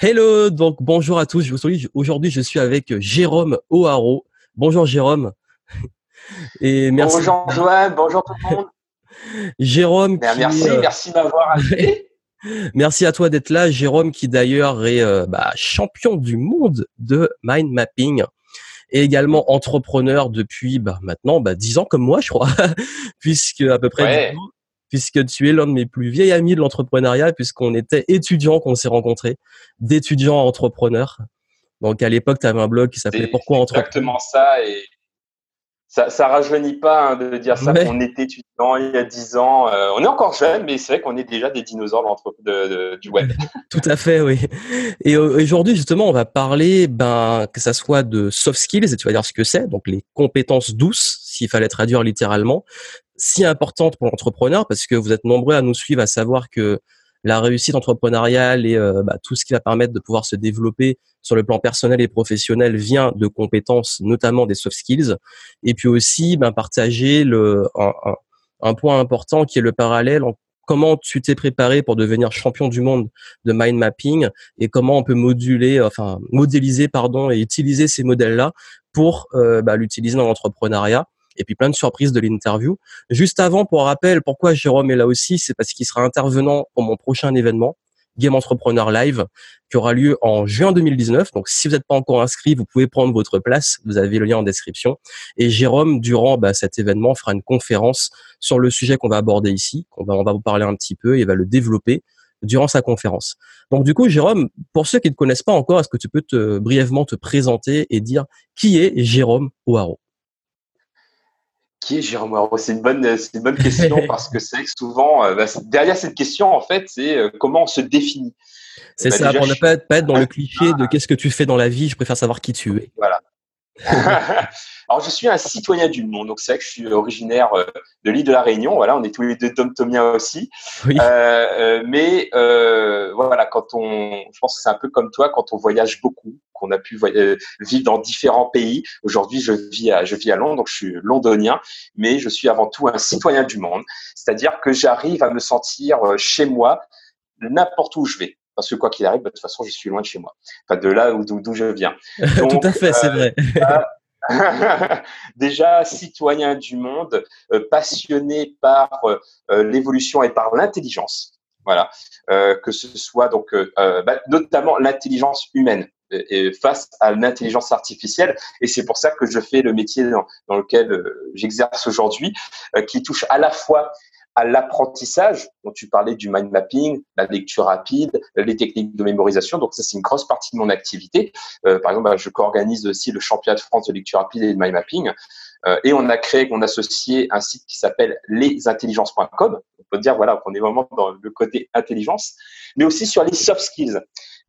Hello, donc bonjour à tous. Aujourd'hui, je suis avec Jérôme O'Haro. Bonjour Jérôme. Et merci. Bonjour Joanne, bonjour tout le monde. Jérôme. Ben, merci, euh, merci de m'avoir invité. Merci à toi d'être là, Jérôme, qui d'ailleurs est euh, bah, champion du monde de mind mapping et également entrepreneur depuis bah, maintenant bah, 10 ans comme moi, je crois, puisque à peu près puisque tu es l'un de mes plus vieils amis de l'entrepreneuriat, puisqu'on était étudiants qu'on s'est rencontrés, d'étudiants à entrepreneurs. Donc à l'époque, tu avais un blog qui s'appelait Pourquoi entrepreneur. Exactement ça, et ça, ça rajeunit pas hein, de dire ça. On était étudiant il y a 10 ans. Euh, on est encore jeune, mais c'est vrai qu'on est déjà des dinosaures de, du web. Tout à fait, oui. Et aujourd'hui, justement, on va parler, ben, que ça soit de soft skills, et tu vas dire ce que c'est, donc les compétences douces, s'il fallait traduire littéralement, si importantes pour l'entrepreneur, parce que vous êtes nombreux à nous suivre, à savoir que la réussite entrepreneuriale et euh, bah, tout ce qui va permettre de pouvoir se développer sur le plan personnel et professionnel vient de compétences, notamment des soft skills. Et puis aussi, ben, partager le, un, un, point important qui est le parallèle en comment tu t'es préparé pour devenir champion du monde de mind mapping et comment on peut moduler, enfin modéliser pardon et utiliser ces modèles-là pour euh, bah, l'utiliser dans l'entrepreneuriat et puis plein de surprises de l'interview. Juste avant, pour rappel, pourquoi Jérôme est là aussi, c'est parce qu'il sera intervenant pour mon prochain événement, Game Entrepreneur Live, qui aura lieu en juin 2019. Donc, si vous n'êtes pas encore inscrit, vous pouvez prendre votre place. Vous avez le lien en description. Et Jérôme, durant bah, cet événement, fera une conférence sur le sujet qu'on va aborder ici. On va, on va vous parler un petit peu et va le développer durant sa conférence. Donc, du coup, Jérôme, pour ceux qui ne connaissent pas encore, est-ce que tu peux te, brièvement te présenter et dire qui est Jérôme Ouaro qui est Jérôme C'est une bonne, c'est une bonne question parce que c'est souvent euh, bah, derrière cette question en fait, c'est euh, comment on se définit. C'est bah, ça, pour ne pas, pas être dans le cliché de qu'est-ce que tu fais dans la vie. Je préfère savoir qui tu es. Voilà. Alors, je suis un citoyen du monde. Donc, c'est vrai que je suis originaire euh, de l'île de la Réunion. Voilà, on est tous les deux domtomiens aussi. Oui. Euh, mais voilà, quand on, je pense que c'est un peu comme toi, quand on voyage beaucoup, qu'on a pu vivre dans différents pays. Aujourd'hui, je vis à, je vis à Londres, donc je suis londonien, mais je suis avant tout un citoyen du monde. C'est-à-dire que j'arrive à me sentir chez moi n'importe où je vais parce que quoi qu'il arrive, bah, de toute façon, je suis loin de chez moi, enfin de là d'où je viens. Tout à fait, c'est vrai. déjà citoyen du monde, euh, passionné par euh, l'évolution et par l'intelligence. Voilà, euh, que ce soit donc bah, notamment l'intelligence humaine face à l'intelligence artificielle. Et c'est pour ça que je fais le métier dans, lequel j'exerce aujourd'hui, qui touche à la fois à l'apprentissage, dont tu parlais du mind mapping, la lecture rapide, les techniques de mémorisation. Donc ça, c'est une grosse partie de mon activité. Euh, par exemple, bah, je co-organise aussi le championnat de France de lecture rapide et de mind mapping. Euh, et on a créé, on a associé un site qui s'appelle lesintelligences.com. On peut dire voilà qu'on est vraiment dans le côté intelligence, mais aussi sur les soft skills.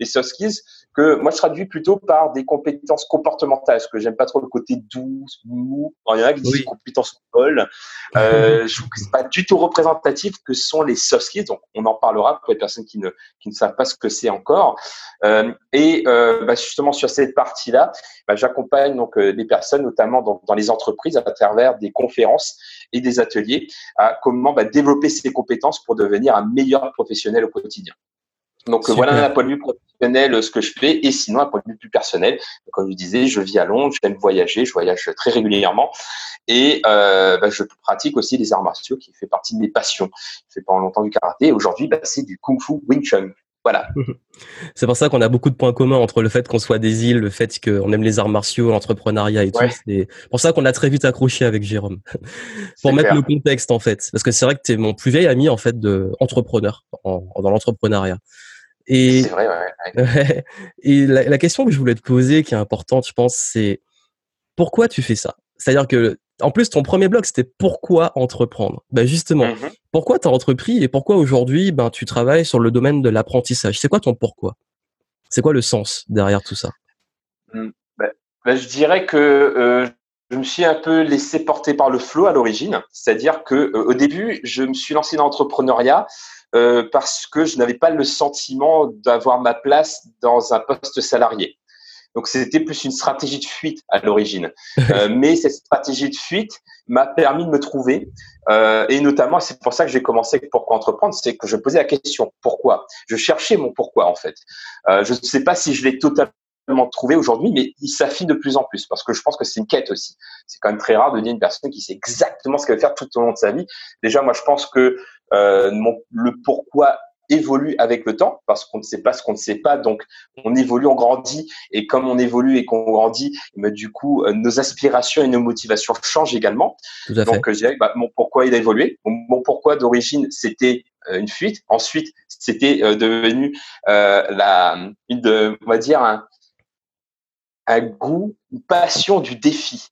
Les soft skills, que moi je traduis plutôt par des compétences comportementales, parce que j'aime pas trop le côté doux, mou. il y en a qui disent compétences molles. Euh, je trouve que c'est pas du tout représentatif que sont les soft skills. Donc on en parlera pour les personnes qui ne qui ne savent pas ce que c'est encore. Euh, et euh, bah, justement sur cette partie-là, bah, j'accompagne donc euh, des personnes, notamment dans, dans, les entreprises, à travers des conférences et des ateliers, à comment bah, développer ces compétences pour devenir un meilleur professionnel au quotidien. Donc voilà d'un point de vue professionnel ce que je fais et sinon un point de vue plus personnel. Comme je disais, je vis à Londres, j'aime voyager, je voyage très régulièrement et euh, bah, je pratique aussi les arts martiaux qui fait partie de mes passions. Je fais pendant longtemps du karaté et aujourd'hui bah, c'est du kung fu Wing Chun. Voilà. C'est pour ça qu'on a beaucoup de points communs entre le fait qu'on soit des îles, le fait qu'on aime les arts martiaux, l'entrepreneuriat et tout. C'est pour ça qu'on a très vite accroché avec Jérôme. pour mettre le contexte en fait. Parce que c'est vrai que tu es mon plus vieil ami en fait de entrepreneur dans l'entrepreneuriat. Et, vrai, ouais, et la, la, question que je voulais te poser, qui est importante, je pense, c'est pourquoi tu fais ça? C'est-à-dire que, en plus, ton premier blog, c'était pourquoi entreprendre? Ben justement, mmh pourquoi tu as entrepris et pourquoi aujourd'hui, ben, tu travailles sur le domaine de l'apprentissage? C'est quoi ton pourquoi? C'est quoi le sens derrière tout ça? Ben, ben, Je dirais que euh, je me suis un peu laissé porter par le flow à l'origine. C'est-à-dire que euh, au début, je me suis lancé dans l'entrepreneuriat euh, parce que je n'avais pas le sentiment d'avoir ma place dans un poste salarié. Donc c'était plus une stratégie de fuite à l'origine. Euh, mais cette stratégie de fuite m'a permis de me trouver. Euh, et notamment, c'est pour ça que j'ai commencé avec Pourquoi entreprendre, c'est que je posais la question pourquoi? Je cherchais mon pourquoi en fait. Euh, je ne sais pas si je l'ai totalement trouvé aujourd'hui, mais il s'affine de plus en plus parce que je pense que c'est une quête aussi. C'est quand même très rare de dire une personne qui sait exactement ce qu'elle veut faire tout au long de sa vie. Déjà, moi, je pense que euh, mon, le pourquoi évolue avec le temps parce qu'on ne sait pas ce qu'on ne sait pas. Donc, on évolue, on grandit. Et comme on évolue et qu'on grandit, mais du coup, euh, nos aspirations et nos motivations changent également. Tout à fait. Donc, je dirais bah, mon pourquoi il a évolué. Mon, pourquoi d'origine, c'était euh, une fuite. Ensuite, c'était euh, devenu la, une de, on va dire, un, un goût, une passion du défi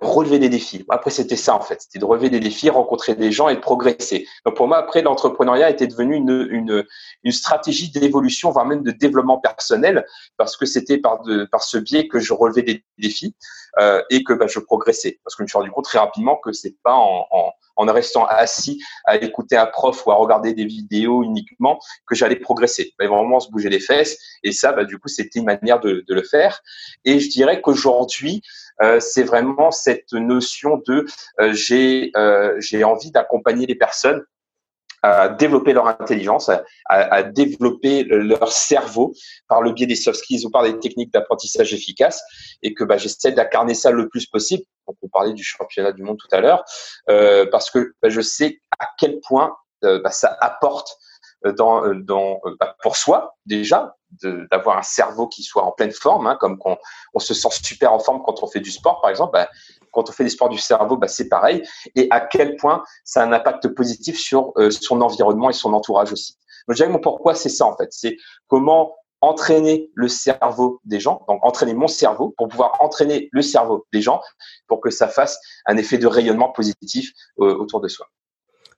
relever des défis. Après, c'était ça en fait, c'était de relever des défis, rencontrer des gens et de progresser. Donc pour moi, après, l'entrepreneuriat était devenu une, une, une stratégie d'évolution, voire même de développement personnel, parce que c'était par, de, par ce biais que je relevais des défis euh, et que bah, je progressais. Parce que je me suis rendu compte très rapidement que c'est pas en, en, en restant assis à écouter un prof ou à regarder des vidéos uniquement que j'allais progresser. Il vraiment se bouger les fesses et ça, bah, du coup, c'était une manière de, de le faire. Et je dirais qu'aujourd'hui, c'est vraiment cette notion de euh, j'ai euh, j'ai envie d'accompagner les personnes à développer leur intelligence, à, à, développer leur cerveau par le biais des soft skills ou par des techniques d'apprentissage efficaces, et que bah, j'essaie d'incarner ça le plus possible. Donc, on parlait du championnat du monde tout à l'heure, euh, parce que bah, je sais à quel point euh, bah, ça apporte dans, bah, pour soi déjà, d'avoir un cerveau qui soit en pleine forme, hein, comme qu'on on se sent super en forme quand on fait du sport, par exemple. Bah, quand on fait des sports du cerveau, bah, c'est pareil. Et à quel point ça a un impact positif sur euh, son environnement et son entourage aussi. Donc, je dirais mon pourquoi, c'est ça en fait. C'est comment entraîner le cerveau des gens, donc entraîner mon cerveau pour pouvoir entraîner le cerveau des gens pour que ça fasse un effet de rayonnement positif euh, autour de soi.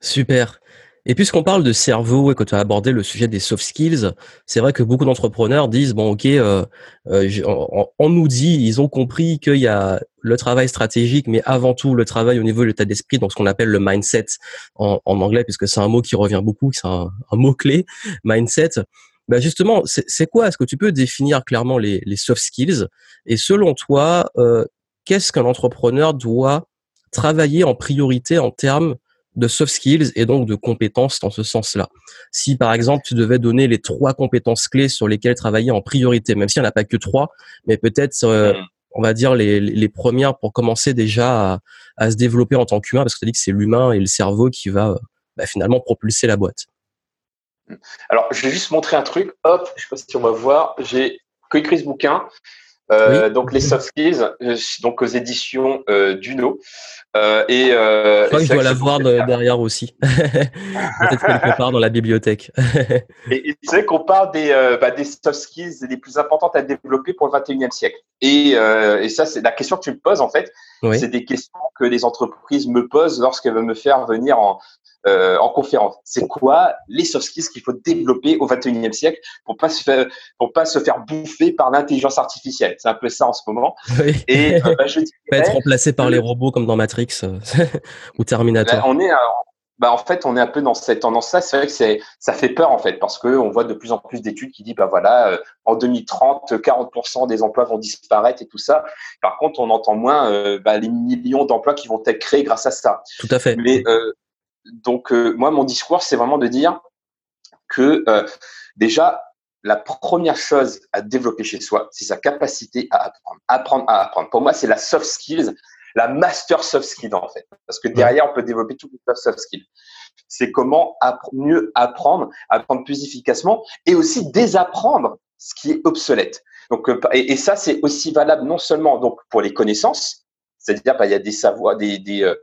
Super. Et puisqu'on parle de cerveau et que tu as abordé le sujet des soft skills, c'est vrai que beaucoup d'entrepreneurs disent bon ok, euh, euh on, nous dit ils ont compris qu'il y a le travail stratégique, mais avant tout le travail au niveau de l'état d'esprit, donc ce qu'on appelle le mindset en, anglais, puisque c'est un mot qui revient beaucoup, c'est un, un, mot clé, mindset. Bah justement, c'est quoi? Est-ce que tu peux définir clairement les, les soft skills? Et selon toi, euh, qu'est-ce qu'un entrepreneur doit travailler en priorité en termes de soft skills et donc de compétences dans ce sens-là. Si par exemple tu devais donner les trois compétences clés sur lesquelles travailler en priorité, même s'il n'y en a pas que trois, mais peut-être euh, mm. on va dire les, les, premières pour commencer déjà à, à se développer en tant qu'humain, parce que tu as dit que c'est l'humain et le cerveau qui va euh, bah, finalement propulser la boîte. Mm. Alors, je vais juste montrer un truc. Hop, je sais pas si on va voir. J'ai écrit ce bouquin euh, donc les soft skills, euh, donc aux éditions euh, Duno. Euh, et je crois que je dois la voir derrière aussi, peut-être quelque part dans la bibliothèque. et, et c'est vrai qu'on parle des, bah, des soft skills les plus importantes à développer pour le 21e siècle. Et, et ça, c'est la question que tu me poses en fait. C'est des questions que les entreprises me posent lorsqu'elles veulent me faire venir en, euh, en conférence. C'est quoi les soft skills qu'il faut développer au 21e siècle pour pas se faire, pour pas se faire bouffer par l'intelligence artificielle? C'est un peu ça en ce moment. Et euh, bah, je pas être remplacé par les robots comme dans Matrix euh, ou Terminator. Bah, on est bah, en fait, on est un peu dans cette tendance-là. C'est vrai que c'est, ça fait peur, en fait, parce qu'on voit de plus en plus d'études qui disent, bah voilà, euh, en 2030, 40% des emplois vont disparaître et tout ça. Par contre, on entend moins euh, bah, les millions d'emplois qui vont être créés grâce à ça. Tout à fait. Mais euh, donc, euh, moi, mon discours, c'est vraiment de dire que euh, déjà, la première chose à développer chez soi, c'est sa capacité à apprendre. Apprendre à apprendre. Pour moi, c'est la soft skills, la master soft skills, en fait. Parce que derrière, on peut développer toutes les soft skills. C'est comment mieux apprendre, apprendre plus efficacement et aussi désapprendre ce qui est obsolète. Donc, euh, et, et ça, c'est aussi valable non seulement donc pour les connaissances, c'est-à-dire, bah, il y a des savoirs, des, des, euh,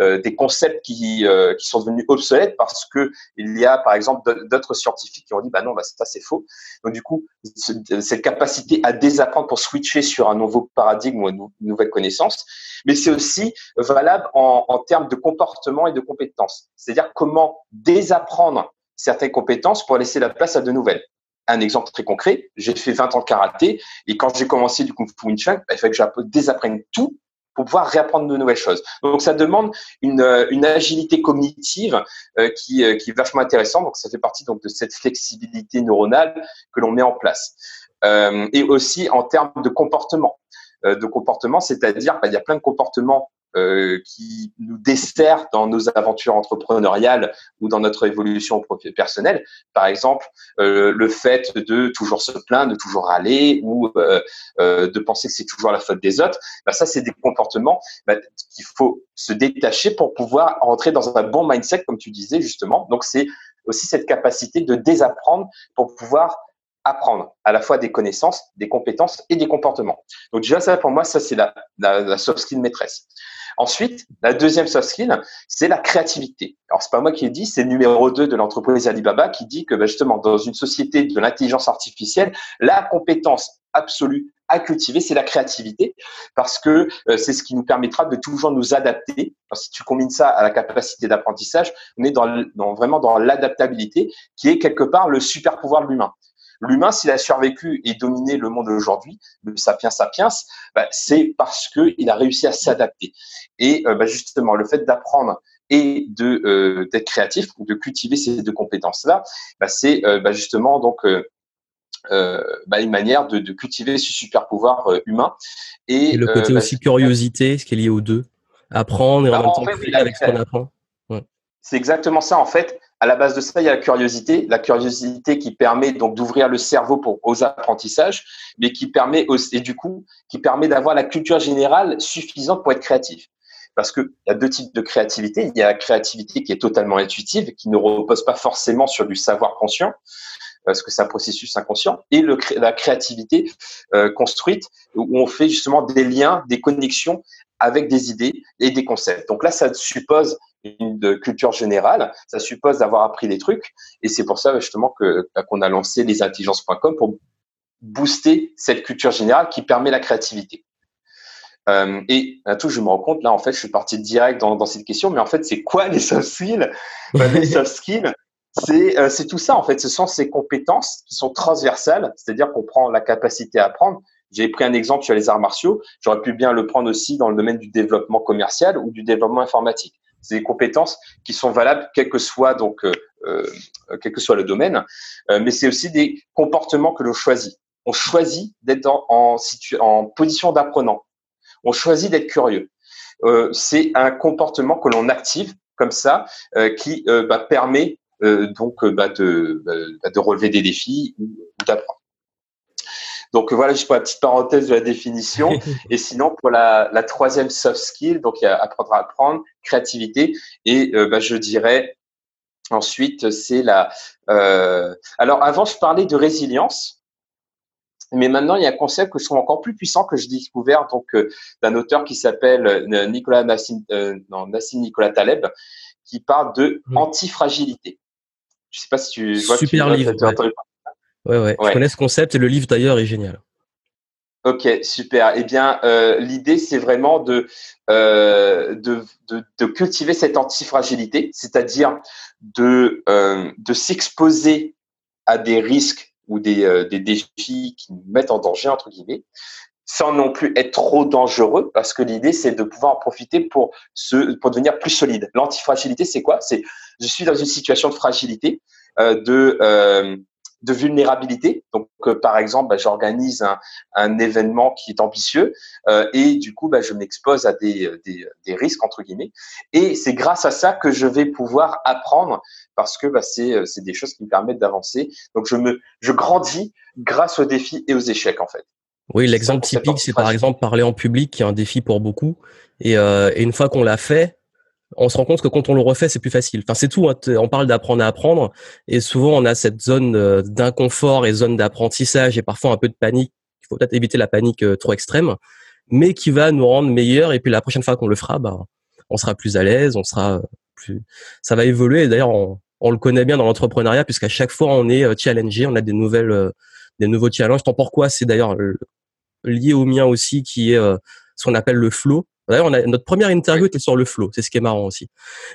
euh des concepts qui, euh, qui sont devenus obsolètes parce que il y a, par exemple, d'autres scientifiques qui ont dit, bah non, bah, ça c'est faux. Donc du coup, cette capacité à désapprendre pour switcher sur un nouveau paradigme ou une nouvelle connaissance, mais c'est aussi valable en, en termes de comportement et de compétences. C'est-à-dire comment désapprendre certaines compétences pour laisser la place à de nouvelles un exemple très concret, j'ai fait 20 ans de karaté et quand j'ai commencé du kung fu Wing Chun, bah, il fallait que je désapprenne tout pour pouvoir réapprendre de nouvelles choses. Donc ça demande une, euh, une agilité cognitive euh, qui, euh, qui est vachement intéressante. Donc ça fait partie donc de cette flexibilité neuronale que l'on met en place. et aussi en termes de comportement. de comportement, c'est-à-dire, bah, il y a plein de comportements euh, qui nous dessert dans nos aventures entrepreneuriales ou dans notre évolution personnelle. Par exemple, euh, le fait de toujours se plaindre, de toujours râler ou euh, de penser que c'est toujours la faute des autres, bah, ça, c'est des comportements bah, qu'il faut se détacher pour pouvoir rentrer dans un bon mindset, comme tu disais justement. Donc, c'est aussi cette capacité de désapprendre pour pouvoir apprendre à la fois des connaissances, des compétences et des comportements. Donc déjà ça pour moi ça c'est la, soft skill maîtresse. Ensuite, la deuxième soft skill, c'est la créativité. Alors, c'est pas moi qui ai dit, c'est le numéro 2 de l'entreprise Alibaba qui dit que bah, justement, dans une société de l'intelligence artificielle, la compétence absolue à cultiver, c'est la créativité, parce que euh, c'est ce qui nous permettra de toujours nous adapter. si tu combines ça à la capacité d'apprentissage, on est dans vraiment dans l'adaptabilité, qui est quelque part le super pouvoir de l'humain. L'humain, s'il a survécu et dominé le monde aujourd'hui, le sapiens sapiens, bah, c'est parce qu'il a réussi à s'adapter. Et euh, bah, justement, le fait d'apprendre et de euh, d'être créatif, de cultiver ces deux compétences-là, bah, c'est euh, justement donc une manière de, cultiver ce super pouvoir humain. Et, le côté aussi curiosité, ce qui est lié aux deux, apprendre et en même temps avec ce qu'on apprend. C'est exactement ça en fait à la base de ça, il y a la curiosité, la curiosité qui permet donc d'ouvrir le cerveau pour aux apprentissages, mais qui permet aussi, et du coup, qui permet d'avoir la culture générale suffisante pour être créatif. Parce qu'il y a deux types de créativité. Il y a la créativité qui est totalement intuitive, qui ne repose pas forcément sur du savoir conscient, parce que c'est un processus inconscient, et la créativité euh, construite, où on fait justement des liens, des connexions avec des idées et des concepts. Donc là, ça suppose une culture générale, ça suppose d'avoir appris des trucs, et c'est pour ça justement que bah, qu'on a lancé lesintelligences.com pour booster cette culture générale qui permet la créativité. Euh, et à tout, je me rends compte là, en fait, je suis parti direct dans, dans cette question, mais en fait, c'est quoi les soft skills? Bah, Les soft skills, c'est euh, c'est tout ça en fait. Ce sont ces compétences qui sont transversales, c'est-à-dire qu'on prend la capacité à apprendre. J'ai pris un exemple sur les arts martiaux. J'aurais pu bien le prendre aussi dans le domaine du développement commercial ou du développement informatique. C'est des compétences qui sont valables quel que soit donc euh, euh, quel que soit le domaine, euh, mais c'est aussi des comportements que l'on choisit. On choisit d'être en, en, position d'apprenant. On choisit d'être curieux. c'est un comportement que l'on active comme ça, qui bah, permet donc bah, de, bah, de relever des défis ou d'apprendre. Donc voilà, juste pour la petite parenthèse de la définition. et sinon, pour la, la, troisième soft skill, donc il y a apprendre à apprendre, créativité, et euh, bah, je dirais ensuite c'est la. Euh... Alors avant, je parlais de résilience. Mais maintenant, il y a un concept que je trouve encore plus puissant que j'ai découvert donc euh, d'un auteur qui s'appelle euh, Nicolas Nassim, non, Nassim Nicolas Taleb, qui parle de antifragilité. Je sais pas si tu vois. Super livre. Ouais, ouais, Je connais ce concept et le livre d'ailleurs est génial. Ok, super. Eh bien, euh, l'idée, c'est vraiment de, euh, de, de, de, cultiver cette antifragilité, c'est-à-dire de, euh, de s'exposer à des risques ou des, des défis qui nous mettent en danger, entre guillemets, sans non plus être trop dangereux, parce que l'idée, c'est de pouvoir en profiter pour, se, pour devenir plus solide. L'antifragilité, c'est quoi? C'est je suis dans une situation de fragilité, de de vulnérabilité. Donc, euh, par exemple, bah, j'organise un, un, événement qui est ambitieux euh, et du coup, bah, je m'expose à des, des, des, risques entre guillemets. Et c'est grâce à ça que je vais pouvoir apprendre parce que bah, c'est euh, des choses qui me permettent d'avancer. Donc, je me je grandis grâce aux défis et aux échecs en fait. Oui, l'exemple typique, c'est par exemple parler en public, qui est un défi pour beaucoup. Et, euh, et une fois qu'on l'a fait, on se rend compte que quand on le refait, c'est plus facile. Enfin, c'est tout. Hein. On parle d'apprendre à apprendre, et souvent on a cette zone euh, d'inconfort et zone d'apprentissage, et parfois un peu de panique. Il faut peut-être éviter la panique euh, trop extrême, mais qui va nous rendre meilleurs. Et puis la prochaine fois qu'on le fera, bah, on sera plus à l'aise, on sera plus. Ça va évoluer. D'ailleurs, on, le connaît bien dans l'entrepreneuriat, puisqu'à chaque fois on est euh, challengé, on a des nouvelles, des nouveaux challenges. Tant pourquoi C'est d'ailleurs lié au mien aussi, qui est ce qu'on appelle le flow D'ailleurs, on a notre première interview était sur le flow. C'est ce qui est marrant aussi.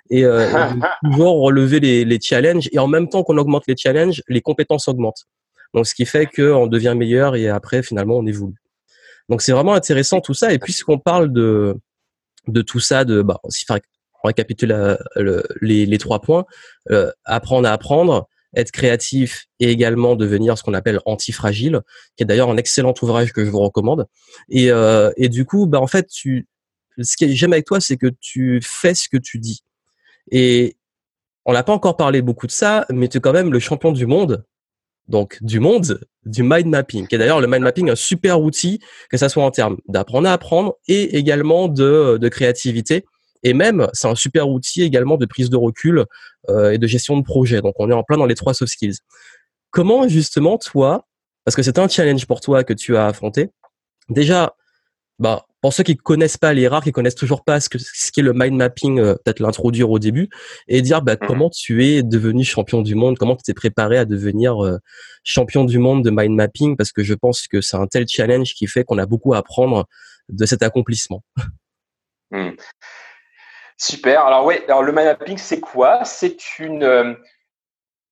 Et euh, toujours relever les, les, challenges et en même temps qu'on augmente les challenges, les compétences augmentent. Donc, ce qui fait qu'on devient meilleur et après, finalement, on évolue. Donc, c'est vraiment intéressant tout ça. Et puisqu'on parle de de tout ça, de bah, si on récapitule les, les trois points, euh, apprendre à apprendre, être créatif et également devenir ce qu'on appelle antifragile, qui est d'ailleurs un excellent ouvrage que je vous recommande. Et, euh, et du coup, bah en fait, tu, ce que j'aime avec toi, c'est que tu fais ce que tu dis. Et on n'a pas encore parlé beaucoup de ça, mais tu es quand même le champion du monde, donc du monde du mind mapping. Est d'ailleurs le mind mapping un super outil, que ça soit en termes d'apprendre à apprendre et également de, de créativité. Et même, c'est un super outil également de prise de recul euh, et de gestion de projet. Donc, on est en plein dans les trois soft skills. Comment justement, toi, parce que c'est un challenge pour toi que tu as affronté, déjà, bah, pour ceux qui connaissent pas les rares, qui connaissent toujours pas ce que ce qu'est le mind mapping, euh, peut-être l'introduire au début et dire bah, mmh comment tu es devenu champion du monde, comment tu t'es préparé à devenir euh, champion du monde de mind mapping, parce que je pense que c'est un tel challenge qui fait qu'on a beaucoup à apprendre de cet accomplissement. Mmh. Super. Alors oui, alors le mind mapping, c'est quoi? C'est une, euh,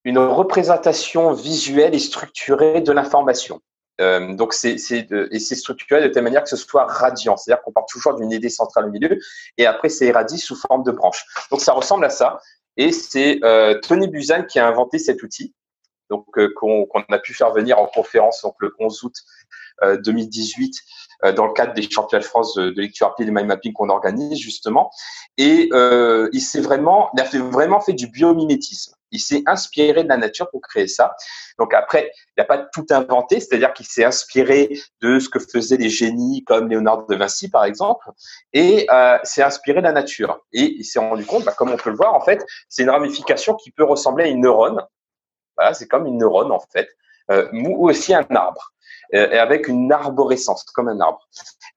une représentation visuelle et structurée de l'information. Euh, donc c'est et c'est structuré de telle manière que ce soit radiant, c'est-à-dire qu'on part toujours d'une idée centrale au milieu et après c'est irradié sous forme de branche. Donc ça ressemble à ça et c'est euh, Tony Buzan qui a inventé cet outil, donc qu'on a pu faire venir en conférence donc le 11 août 2018 euh, dans le cadre des championnats de France de, lecture rapide et mind mapping qu'on organise justement. Et euh, il s'est vraiment, il a vraiment fait du biomimétisme. Il s'est inspiré de la nature pour créer ça. Donc après, il n'a pas tout inventé, c'est-à-dire qu'il s'est inspiré de ce que faisaient les génies comme Léonard de Vinci par exemple, et euh, s'est inspiré de la nature. Et il s'est rendu compte, bah, comme on peut le voir en fait, c'est une ramification qui peut ressembler à une neurone. Voilà, c'est comme une neurone en fait, euh, ou aussi un arbre. Euh, et avec une arborescence, comme un arbre.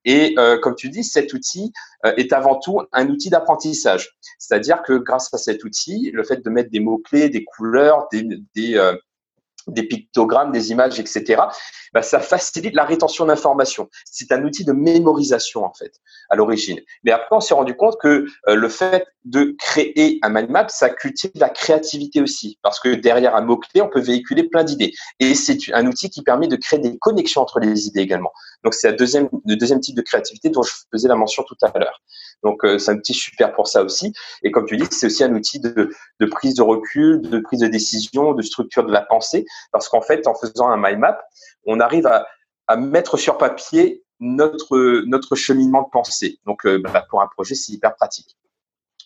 Et euh, comme tu dis, cet outil euh, est avant tout un outil d'apprentissage. C'est-à-dire que grâce à cet outil, le fait de mettre des mots-clés, des couleurs, des, des, des pictogrammes, des images, etc., bah, ça facilite la rétention d'informations. C'est un outil de mémorisation, en fait, à l'origine. Mais après, on s'est rendu compte que euh, le fait de créer un mind map, ça cultive la créativité aussi. Parce que derrière un mot-clé, on peut véhiculer plein d'idées. Et c'est un outil qui permet de créer des connexions entre les idées également. Donc, c'est le deuxième type de créativité dont je faisais la mention tout à l'heure. Donc, euh, c'est un outil super pour ça aussi. Et comme tu dis, c'est aussi un outil de, de, prise de recul, de prise de décision, de structure de la pensée. Parce qu'en fait, en faisant un mind map, on arrive à, à mettre sur papier notre, notre cheminement de pensée. Donc, euh, bah, pour un projet, c'est hyper pratique.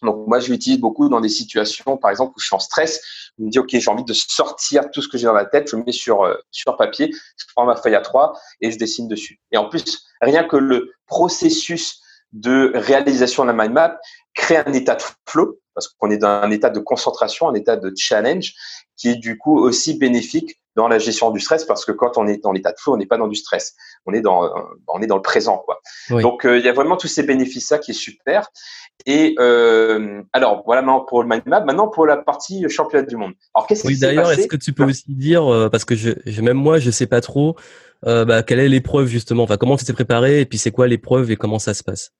Donc moi, je l'utilise beaucoup dans des situations, par exemple, où je suis en stress. Je me dis, OK, j'ai envie de sortir tout ce que j'ai dans la tête. Je me mets sur, euh, sur papier, je prends ma feuille à trois et je dessine dessus. Et en plus, rien que le processus de réalisation de la mind map crée un état de flow, parce qu'on est dans un état de concentration, un état de challenge, qui est du coup aussi bénéfique dans la gestion du stress parce que quand on est dans l'état de flow, on n'est pas dans du stress. On est dans, on est dans le présent, quoi. Donc, euh, il y a vraiment tous ces bénéfices-là qui est super. Et euh, alors, voilà maintenant pour le mind map. Maintenant pour la partie championnat du monde. Alors, qu'est-ce oui, d'ailleurs, est-ce que tu peux aussi dire, euh, parce que je, même moi, je sais pas trop, euh, bah, quelle est l'épreuve justement? Enfin, comment tu t'es préparé et puis c'est quoi l'épreuve et comment ça se passe?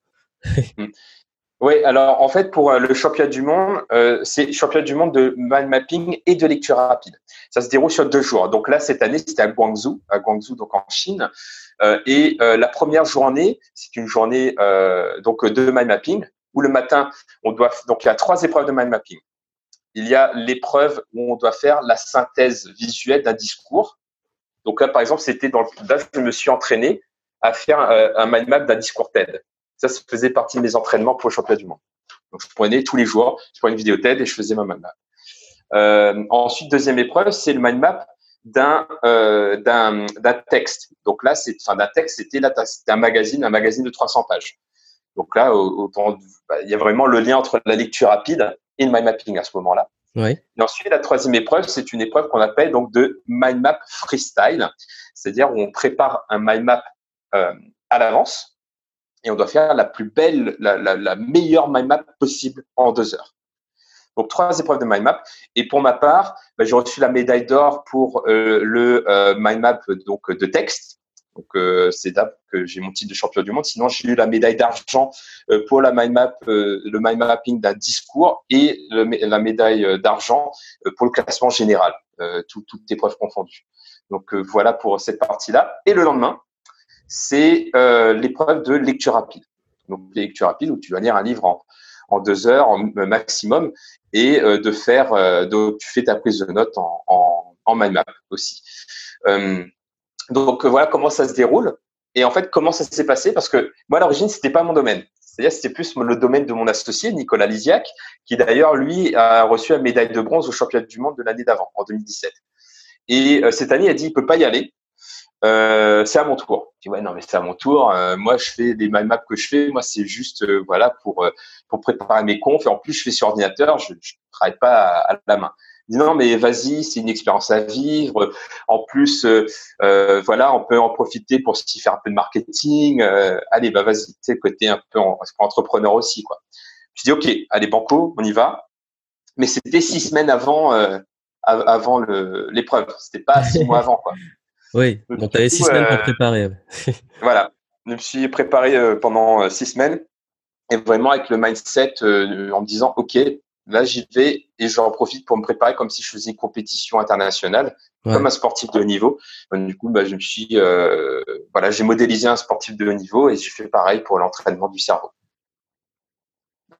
Oui, alors en fait, pour euh, le championnat du monde, euh, c'est championnat du monde de mind mapping et de lecture rapide. Ça se déroule sur deux jours. Donc là, cette année, c'était à Guangzhou, à Guangzhou, donc en Chine. Euh, et euh, la première journée, c'est une journée euh, donc de mind mapping où le matin, on doit donc il y a trois épreuves de mind mapping. Il y a l'épreuve où on doit faire la synthèse visuelle d'un discours. Donc là, par exemple, c'était dans là, je me suis entraîné à faire un, un mind map d'un discours TED. Ça, ça faisait partie de mes entraînements pour le championnat du monde. Donc, je prenais tous les jours, je prenais une vidéo TED et je faisais ma mind map. Euh, ensuite, deuxième épreuve, c'est le mind map d'un euh, d'un texte. Donc là, c'est enfin d'un texte, c'était là, c'était un magazine, un magazine de 300 pages. Donc là, autant, bah, il y a vraiment le lien entre la lecture rapide et le mind mapping à ce moment-là. Oui. Et ensuite, la troisième épreuve, c'est une épreuve qu'on appelle donc de mind map freestyle, c'est-à-dire où on prépare un mind map euh, à l'avance et on doit faire la plus belle, la, meilleure mind map possible en deux heures. Donc trois épreuves de mind map. Et pour ma part, bah, j'ai reçu la médaille d'or pour euh, le euh, mind map donc de texte. Donc euh, c'est là que j'ai mon titre de champion du monde. Sinon, j'ai eu la médaille d'argent pour la mind map, le mind mapping d'un discours et la médaille d'argent pour le classement général, toutes épreuves confondues. Donc voilà pour cette partie-là. Et le lendemain, c'est euh, l'épreuve de lecture rapide. Donc, lecture rapide où tu vas lire un livre en, en deux heures maximum et de faire, de, tu fais ta prise de notes en, en, en mind map aussi. donc voilà comment ça se déroule. Et en fait, comment ça s'est passé Parce que moi, à l'origine, c'était pas mon domaine. C'est-à-dire, c'était plus le domaine de mon associé, Nicolas Lisiac, qui d'ailleurs, lui, a reçu la médaille de bronze au championnat du monde de l'année d'avant, en 2017. Et euh, cette année, il a dit, il peut pas y aller. Euh, c'est à mon tour. Je dis ouais non mais c'est à mon tour. Euh, moi je fais les mind maps que je fais. Moi c'est juste euh, voilà pour euh, pour préparer mes confs et en plus je fais sur ordinateur. Je, je travaille pas à la main non mais vas-y, c'est une expérience à vivre. En plus, euh, euh, voilà, on peut en profiter pour s'y faire un peu de marketing. Allez, bah vas-y, tu côté un peu entrepreneur aussi quoi. Je dis ok, allez banco, on y va. Mais c'était six semaines avant avant l'épreuve. C'était pas six mois avant quoi. Oui, donc tu avais six semaines pour préparer. voilà, je me suis préparé pendant six semaines et vraiment avec le mindset en me disant ok, Là, j'y vais et j'en profite pour me préparer comme si je faisais une compétition internationale, comme un sportif de haut niveau. Du coup, bah, je me suis, euh, voilà, j'ai modélisé un sportif de haut niveau et j'ai fait pareil pour l'entraînement du cerveau.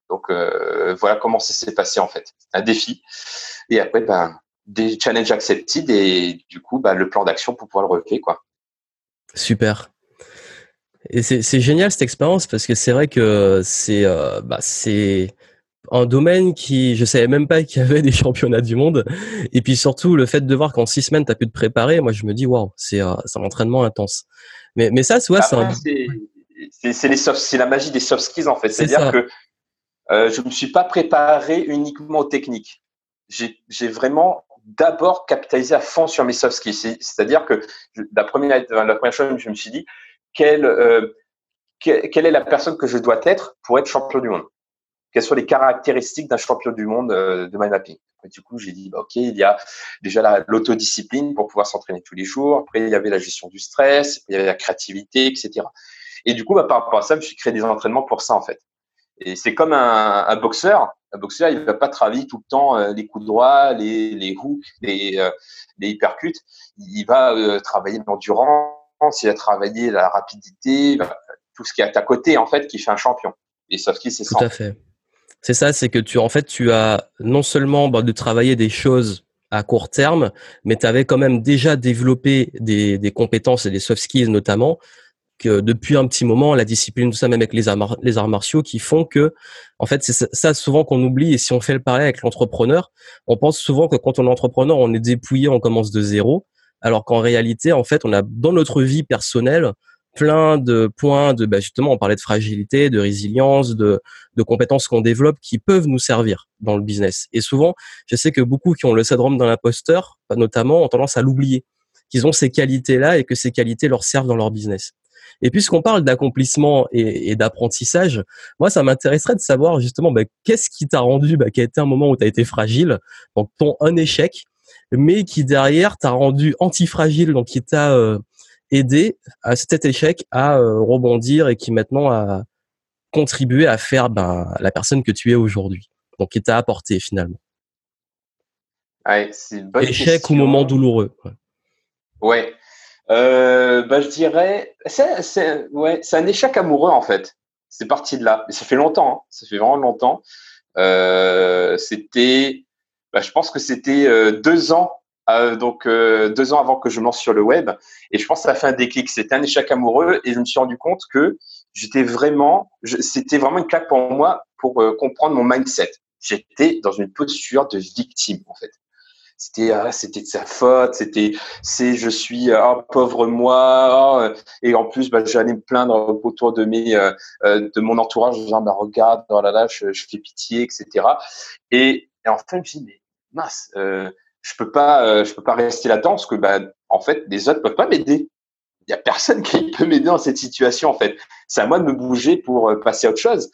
Donc euh, voilà comment ça s'est passé en fait, un défi. Et après, ben, des challenges accepted et du coup, bah, le plan d'action pour pouvoir le relever, quoi. Super. Et c'est génial cette expérience parce que c'est vrai que c'est euh, bah, c'est un domaine qui je savais même pas qu'il y avait des championnats du monde. Et puis surtout le fait de voir qu'en six semaines tu as pu te préparer moi je me dis waouh c'est euh, un entraînement intense. Mais mais ça c'est c'est les c'est la magie des soft skills en fait. C'est à dire que euh, je me suis pas préparé uniquement aux techniques. J'ai vraiment d'abord capitalisé à fond sur mes soft skills c'est à dire que la première la première chose je me suis dit quelle euh, quelle est la personne que je dois être pour être champion du monde? Quelles sont les caractéristiques d'un champion du monde euh, de mind mapping? Du coup, j'ai dit, bah, OK, il y a déjà l'autodiscipline pour pouvoir s'entraîner tous les jours. Après, il y avait la gestion du stress, il y avait la créativité, etc. Et du coup, bah, par rapport à ça, je suis créé des entraînements pour ça, en fait. Et c'est comme un, un, boxeur. Un boxeur, il va pas travailler tout le temps euh, les coups droits, les, les hooks, les, euh, les hypercuts. Il va euh, travailler l'endurance, il va travailler la rapidité, tout ce qui est à côté, en fait, qui fait un champion. Et sauf qu'il c'est ça. Tout à fait. C'est ça, c'est que tu en fait tu as non seulement bah, de travailler des choses à court terme, mais tu avais quand même déjà développé des, des, compétences et des soft skills notamment que depuis un petit moment la discipline tout ça même avec les arts, les arts martiaux qui font que en fait c'est ça souvent qu'on oublie et si on fait le parallèle avec l'entrepreneur on pense souvent que quand on est entrepreneur on est dépouillé on commence de zéro alors qu'en réalité en fait on a dans notre vie personnelle plein de points de bah justement on parlait de fragilité, de résilience, de, de compétences qu'on développe qui peuvent nous servir dans le business. Et souvent, je sais que beaucoup qui ont le syndrome d'un imposteur, notamment, ont tendance à l'oublier, qu'ils ont ces qualités-là et que ces qualités leur servent dans leur business. Et puisqu'on parle d'accomplissement et, et d'apprentissage, moi, ça m'intéresserait de savoir justement bah, qu'est-ce qui t'a rendu, bah, quel a été un moment où tu as été fragile, donc ton un échec, mais qui derrière t'a rendu antifragile, donc qui t'a euh, aider à cet échec à euh, rebondir et qui maintenant a contribué à faire ben, la personne que tu es aujourd'hui. Donc, qui t'a apporté finalement? Ouais, c'est une bonne Échec ou moment douloureux. Ouais. Euh, bah, je dirais, c'est ouais, un échec amoureux en fait. C'est parti de là. Mais ça fait longtemps. Hein. Ça fait vraiment longtemps. Euh, c'était, bah, je pense que c'était euh, deux ans euh, donc euh, deux ans avant que je lance sur le web. Et je pense que ça a fait un déclic. C'était un échec amoureux et je me suis rendu compte que j'étais vraiment, c'était vraiment une claque pour moi pour comprendre mon mindset. J'étais dans une posture de victime en fait. C'était ah, c'était de sa faute, c'était c'est je suis oh, pauvre moi oh, et en plus bah, j'allais me plaindre autour de mes de mon entourage genre bah, regarde oh là là je, je fais pitié etc. Et, et en fait je me suis dit mais mince je peux pas, euh, je peux pas rester là-dedans parce que, bah, en fait, les autres peuvent pas m'aider. Il y a personne qui peut m'aider dans cette situation, en fait. C'est à moi de me bouger pour euh, passer à autre chose.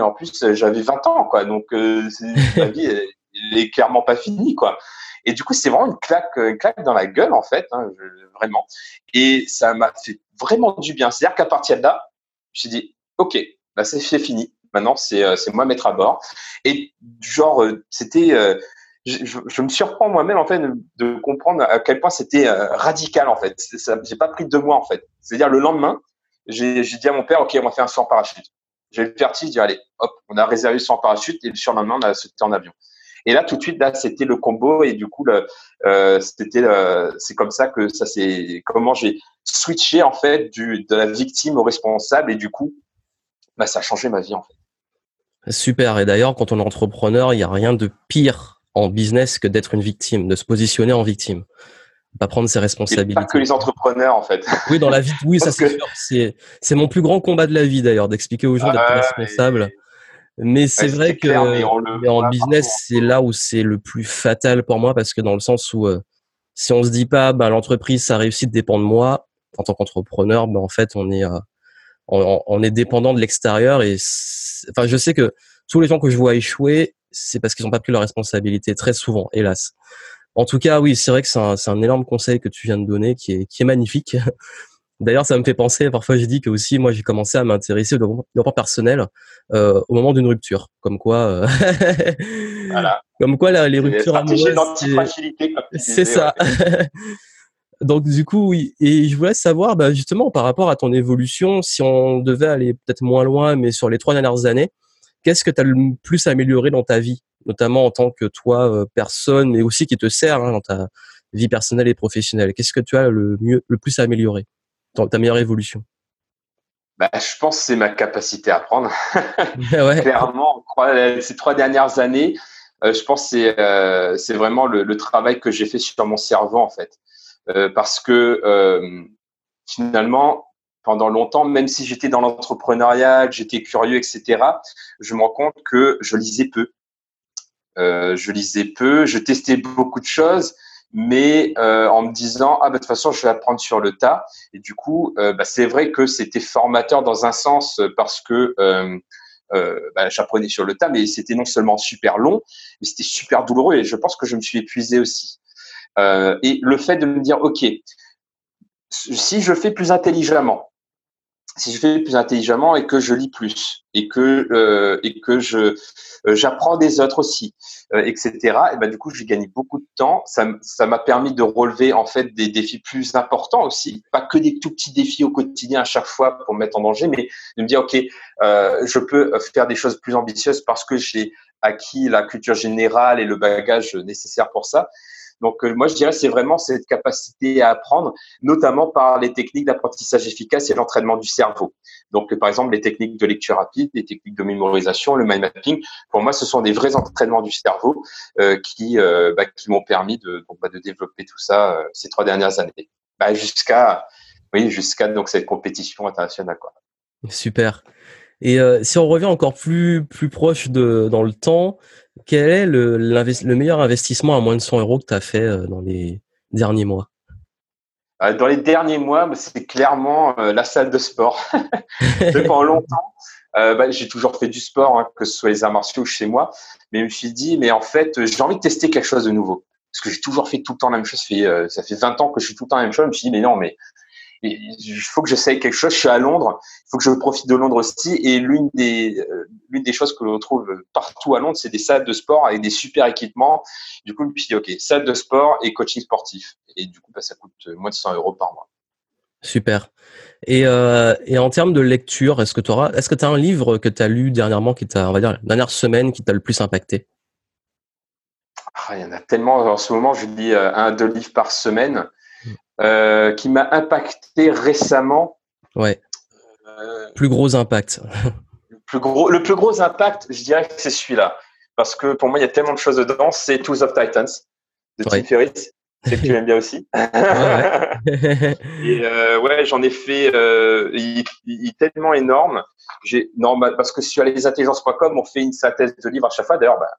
en plus, euh, j'avais 20 ans, quoi. Donc, ma vie, elle, est clairement pas finie, quoi. Et du coup, c'est vraiment une claque, une claque dans la gueule, en fait, hein, vraiment. Et ça m'a fait vraiment du bien. C'est-à-dire qu'à partir de là, je me suis dit, OK, bah, c'est fini. Maintenant, c'est moi mettre à bord. Et genre, c'était je, me surprends moi-même en fait de, comprendre à quel point c'était euh, radical en fait. J'ai pas pris deux mois en fait. C'est-à-dire le lendemain, j'ai, dit à mon père, ok, on va faire un saut en parachute. J'ai le vertige, dire allez, hop, on a réservé son parachute et le surlendemain, on a sauté en avion. Et là, tout de suite, là, c'était le combo et du coup, le, euh, c'était, c'est comme ça que ça c'est comment j'ai switché en fait du de la victime au responsable et du coup, bah, ça a changé ma vie en fait. Super. Et d'ailleurs, quand on est entrepreneur, il n'y a rien de pire en business que d'être une victime, de se positionner en victime pas prendre ses responsabilités. pas que les entrepreneurs en fait. Oui, dans la vie, oui, ça c'est sûr. C'est c'est mon plus grand combat de la vie d'ailleurs, d'expliquer aux gens d'être responsables. Mais c'est vrai que en business, c'est là où c'est le plus fatal pour moi parce que dans le sens où euh, si on se dit pas, ben l'entreprise sa réussite dépend de moi en tant qu'entrepreneur, ben en fait on est euh, on, est dépendant de l'extérieur et enfin je sais que tous les gens que je vois échouer, c'est parce qu'ils n'ont pas pris leur responsabilité très souvent, hélas. En tout cas, oui, c'est vrai que c'est un, un, énorme conseil que tu viens de donner, qui est, qui est magnifique. D'ailleurs, ça me fait penser, parfois j'ai dit que aussi, moi, j'ai commencé à m'intéresser au développement personnel euh, au moment d'une rupture. Comme quoi, euh, voilà. comme quoi là, les ruptures amoureuses, c'est ça. Donc du coup, oui. Et je voulais savoir, bah, justement, par rapport à ton évolution, si on devait aller peut-être moins loin, mais sur les trois dernières années, qu'est-ce que tu as le plus amélioré dans ta vie? Notamment en tant que toi euh, personne, mais aussi qui te sert hein, dans ta vie personnelle et professionnelle Qu'est-ce que tu as le mieux, le plus amélioré ta meilleure évolution bah, je pense que c'est ma capacité à apprendre. ouais. Clairement, ces trois dernières années, euh, je pense que c'est euh, c'est vraiment le, le, travail que j'ai fait sur mon cerveau en fait, euh, parce que euh, finalement, pendant longtemps, même si j'étais dans l'entrepreneuriat, j'étais curieux, etc., je me rends compte que je lisais peu. Je lisais peu, je testais beaucoup de choses, mais euh, en me disant ah bah de toute façon je vais apprendre sur le tas. Et du coup, euh, bah, c'est vrai que c'était formateur dans un sens parce que bah, j'apprenais sur le tas, mais c'était non seulement super long, mais c'était super douloureux et je pense que je me suis épuisé aussi. et le fait de me dire ok, si je fais plus intelligemment, si je fais plus intelligemment et que je lis plus et que euh, et que je euh, j'apprends des autres aussi, euh, etc. Et ben du coup j'ai gagné beaucoup de temps. Ça ça m'a permis de relever en fait des défis plus importants aussi, pas que des tout petits défis au quotidien à chaque fois pour me mettre en danger, mais de me dire ok euh, je peux faire des choses plus ambitieuses parce que j'ai acquis la culture générale et le bagage nécessaire pour ça. Donc, euh, moi, je dirais c'est vraiment cette capacité à apprendre, notamment par les techniques d'apprentissage efficace et l'entraînement du cerveau. Donc, par exemple, les techniques de lecture rapide, les techniques de mémorisation, le mind mapping. Pour moi, ce sont des vrais entraînements du cerveau euh, qui euh, bah, qui m'ont permis bah, de développer tout ça ces trois dernières années, bah, jusqu'à oui jusqu'à donc cette compétition internationale quoi. Super. Et si on revient encore plus plus proche de dans le temps, quel est le, le meilleur investissement à moins de 100 euros que tu as fait euh, dans les derniers mois? Euh, Dans les derniers mois, bah, c'est clairement euh, la salle de sport. pendant longtemps, bah, j'ai toujours fait du sport, hein, que ce soit les arts martiaux ou chez moi, mais je me suis dit, mais en fait, j'ai envie de tester quelque chose de nouveau. Parce que j'ai toujours fait tout le temps la même chose. Ça fait, ça fait 20 ans que je fais tout le temps la même chose. Je me suis dit, mais non, mais il faut que j'essaye quelque chose. Je suis à Londres, il faut que je profite de Londres aussi. Et l'une des euh, l'une des choses que l'on trouve partout à Londres, c'est des salles de sport avec des super équipements. Du coup, je me suis dit, ok, salle de sport et coaching sportif. Et du coup, bah, ça coûte moins de 100 euros par mois. Super. Et, euh, et en termes de lecture, est-ce que tu auras, est-ce que tu as un livre que tu as lu dernièrement qui t'a, on va dire, la dernière semaine qui t'a le plus impacté? Ah, Il y en a tellement. En ce moment, je lis euh, un, deux livres par semaine. Euh, qui m'a impacté récemment. Ouais. Euh, plus gros impact. le, plus gros, le plus gros impact, je dirais que c'est celui-là. Parce que pour moi, il y a tellement de choses dedans. C'est Tools of Titans de Tim Ferriss. C'est que tu aimes bien aussi. ouais, Et euh, ouais, j'en ai fait. Euh, il, il, est tellement énorme. J'ai normal parce que sur lesintelligences.com, on fait une synthèse de livres à chaque fois. D'ailleurs, bah,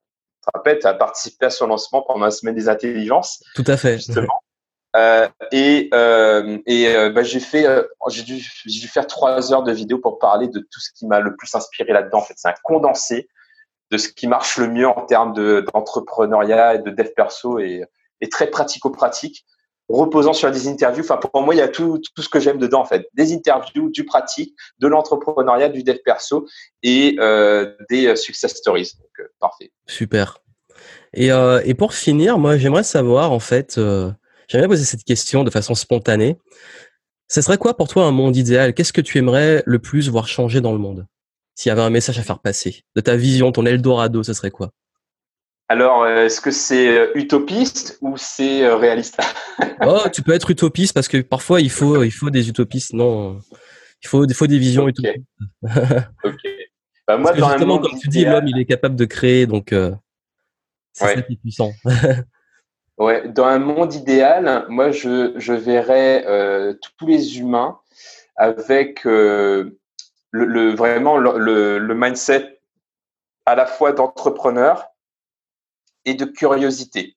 tu te rappelles, tu as participé à son lancement pendant la semaine des intelligences. Tout à fait. Justement. Euh, et euh, et euh, bah, j'ai fait, j'ai dû, faire trois heures de vidéo pour parler de tout ce qui m'a le plus inspiré là-dedans. En fait, c'est un condensé de ce qui marche le mieux en termes de, d'entrepreneuriat et de dev perso et, et très pratico-pratique, reposant sur des interviews. Enfin, pour moi, il y a tout, tout ce que j'aime dedans, en fait. Des interviews, du pratique, de l'entrepreneuriat, du dev perso et des success stories. Donc, parfait. Super. Et, et pour finir, moi, j'aimerais savoir, en fait, J'aimerais poser cette question de façon spontanée. Ce serait quoi pour toi un monde idéal? Qu'est-ce que tu aimerais le plus voir changer dans le monde? S'il y avait un message à faire passer de ta vision, ton Eldorado, ce serait quoi? Alors, euh, est-ce que c'est euh, utopiste ou c'est euh, réaliste? Oh, tu peux être utopiste parce que parfois il faut, il faut des utopistes. Non, il faut, il faut des visions utopistes. ok. Bah, moi, dans justement, comme tu dis, l'homme, il est capable de créer, donc c'est ça qui est puissant. ouais. Dans un monde idéal, moi, je, je verrais tous les humains avec le, le, vraiment le, le mindset à la fois d'entrepreneur et de curiosité.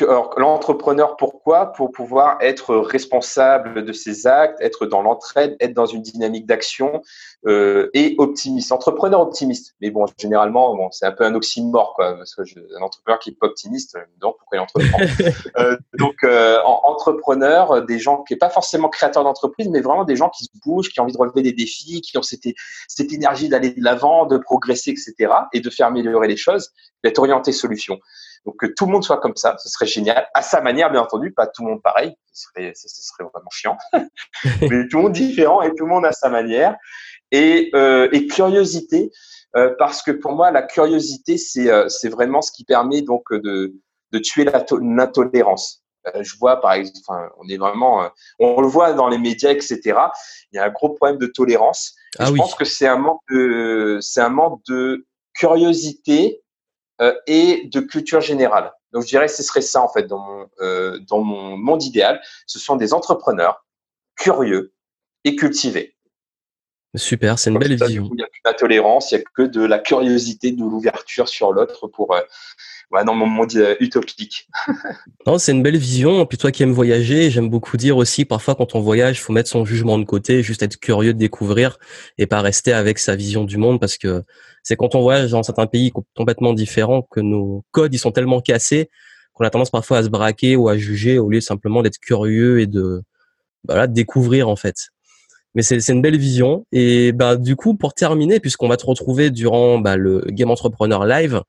L'entrepreneur, pourquoi? Pour pouvoir être responsable de ses actes, être dans l'entraide, être dans une dynamique d'action euh, et optimiste. Entrepreneur optimiste. Mais bon, généralement, bon, c'est un peu un oxymore, quoi, parce que je, un entrepreneur qui n'est pas optimiste, donc pourquoi il entreprend? Euh, Donc, euh, entrepreneur, des gens qui n'est pas forcément créateurs d'entreprise, mais vraiment des gens qui se bougent, qui ont envie de relever des défis, qui ont cette, cette énergie d'aller de l'avant, de progresser, etc., et de faire améliorer les choses, d'être orienté solution. Donc que tout le monde soit comme ça, ce serait génial. À sa manière, bien entendu, pas tout le monde pareil, ce serait, ce serait vraiment chiant. Mais tout le monde différent et tout le monde à sa manière. Et, euh, et curiosité, euh, parce que pour moi, la curiosité, c'est euh, vraiment ce qui permet donc de, de tuer l'intolérance. Je vois, par exemple, enfin, on est vraiment, on le voit dans les médias, etc. Il y a un gros problème de tolérance. Ah je pense que c'est un manque de, c'est un manque de curiosité et de culture générale. Donc je dirais que ce serait ça en fait dans mon, euh, dans mon monde idéal. Ce sont des entrepreneurs curieux et cultivés. Super, c'est une belle vision. il n'y a plus de tolérance, il n'y a que de la curiosité, de l'ouverture sur l'autre pour euh, dans mon monde euh, utopique. non, c'est une belle vision. Puis toi qui aimes voyager, j'aime beaucoup dire aussi, parfois quand on voyage, faut mettre son jugement de côté, juste être curieux de découvrir et pas rester avec sa vision du monde parce que c'est quand on voyage dans certains pays complètement différents que nos codes ils sont tellement cassés qu'on a tendance parfois à se braquer ou à juger au lieu simplement d'être curieux et de voilà, de découvrir en fait. Mais c'est une belle vision. Et bah du coup, pour terminer, puisqu'on va te retrouver durant bah, le Game Entrepreneur Live,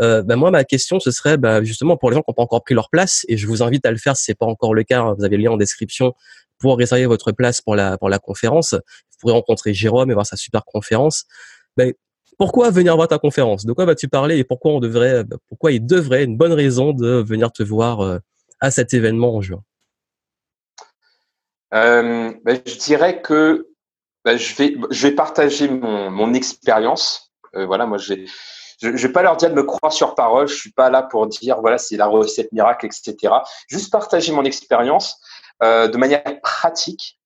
euh, bah, moi ma question ce serait bah, justement pour les gens qui n'ont pas encore pris leur place, et je vous invite à le faire si c'est pas encore le cas. Vous avez le lien en description pour réserver votre place pour la pour la conférence. Vous pourrez rencontrer Jérôme et voir sa super conférence. Bah, pourquoi venir voir ta conférence? De quoi vas-tu parler et pourquoi on devrait, bah, pourquoi il devrait une bonne raison de venir te voir euh, à cet événement en juin? Euh, bah, Je dirais que bah, je vais, je vais partager mon, mon expérience. Euh, voilà, moi, je ne vais pas leur dire de me croire sur parole. Je suis pas là pour dire voilà c'est la recette miracle, etc. Juste partager mon expérience de manière pratique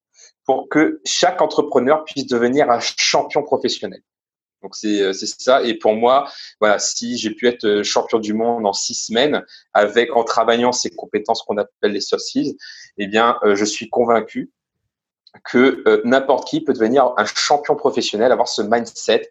pour que chaque entrepreneur puisse devenir un champion professionnel. Donc euh, c'est ça. Et pour moi, voilà, si j'ai pu être euh, champion du monde en six semaines, avec en travaillant ces compétences qu'on appelle les soft eh bien, euh, je suis convaincu que n'importe qui peut devenir un champion professionnel, avoir ce mindset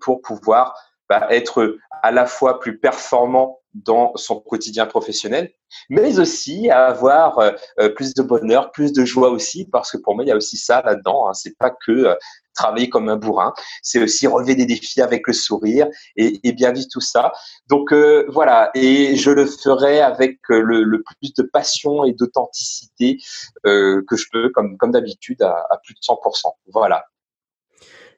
pour pouvoir bah, être à la fois plus performant dans son quotidien professionnel, mais aussi avoir plus de bonheur, plus de joie aussi, parce que pour moi, il y a aussi ça là-dedans. Hein. C'est pas que travailler comme un bourrin, c'est aussi relever des défis avec le sourire et, bien vivre tout ça. Donc euh, voilà, et je le ferai avec euh, le, plus de passion et d'authenticité euh, que je peux, comme, comme d'habitude, à, à plus de 100%. Voilà.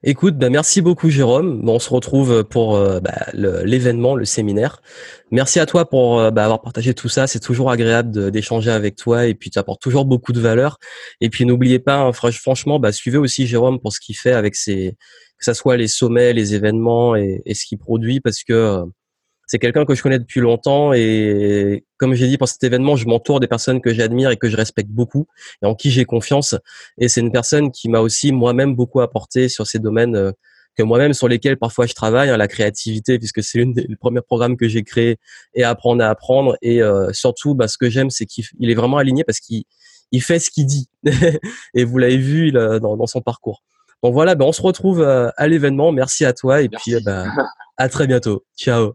Écoute, bah merci beaucoup Jérôme. Bon, on se retrouve pour euh, bah, l'événement, le, séminaire. Merci à toi pour euh, bah, avoir partagé tout ça. C'est toujours agréable d'échanger avec toi et puis tu apportes toujours beaucoup de valeur. Et puis n'oubliez pas, hein, franchement, bah, suivez aussi Jérôme pour ce qu'il fait avec ses, que ça soit les sommets, les événements et, et ce qu'il produit parce que euh, c'est quelqu'un que je connais depuis longtemps et comme j'ai dit pour cet événement, je m'entoure des personnes que j'admire et que je respecte beaucoup et en qui j'ai confiance. Et c'est une personne qui m'a aussi moi-même beaucoup apporté sur ces domaines euh, que moi-même sur lesquels parfois je travaille, hein, la créativité, puisque c'est l'une des premiers programmes que j'ai créé et apprendre à apprendre. Et euh, surtout, bah, ce que j'aime, c'est qu'il est vraiment aligné parce qu'il il fait ce qu'il dit. et vous l'avez vu dans, dans, son parcours. Donc voilà, bah, on se retrouve euh, à l'événement. Merci à toi et puis bah, à très bientôt. Ciao.